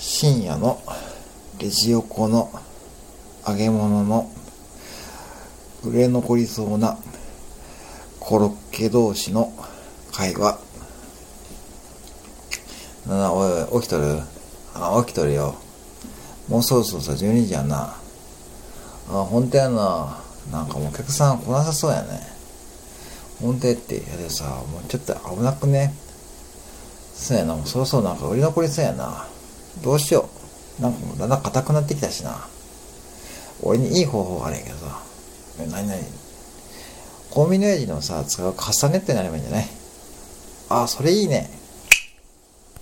深夜のレジ横の揚げ物の売れ残りそうなコロッケ同士の会話。なな、おいおい、起きとる？あ、起きとるよ。もうそろそろさ、12時やな。あ、ほんとやな。なんかもうお客さん来なさそうやね。ほんとやって、いやでさ、もうちょっと危なくね？そうやな、もうそろそろなんか売り残りそうやな。どうしよう。なんかもうだんだん硬くなってきたしな。俺にいい方法があるんやけどさ。え、なになにコンビニエイジのさ、使う重ねってなればいいんじゃない？あ、それいいね。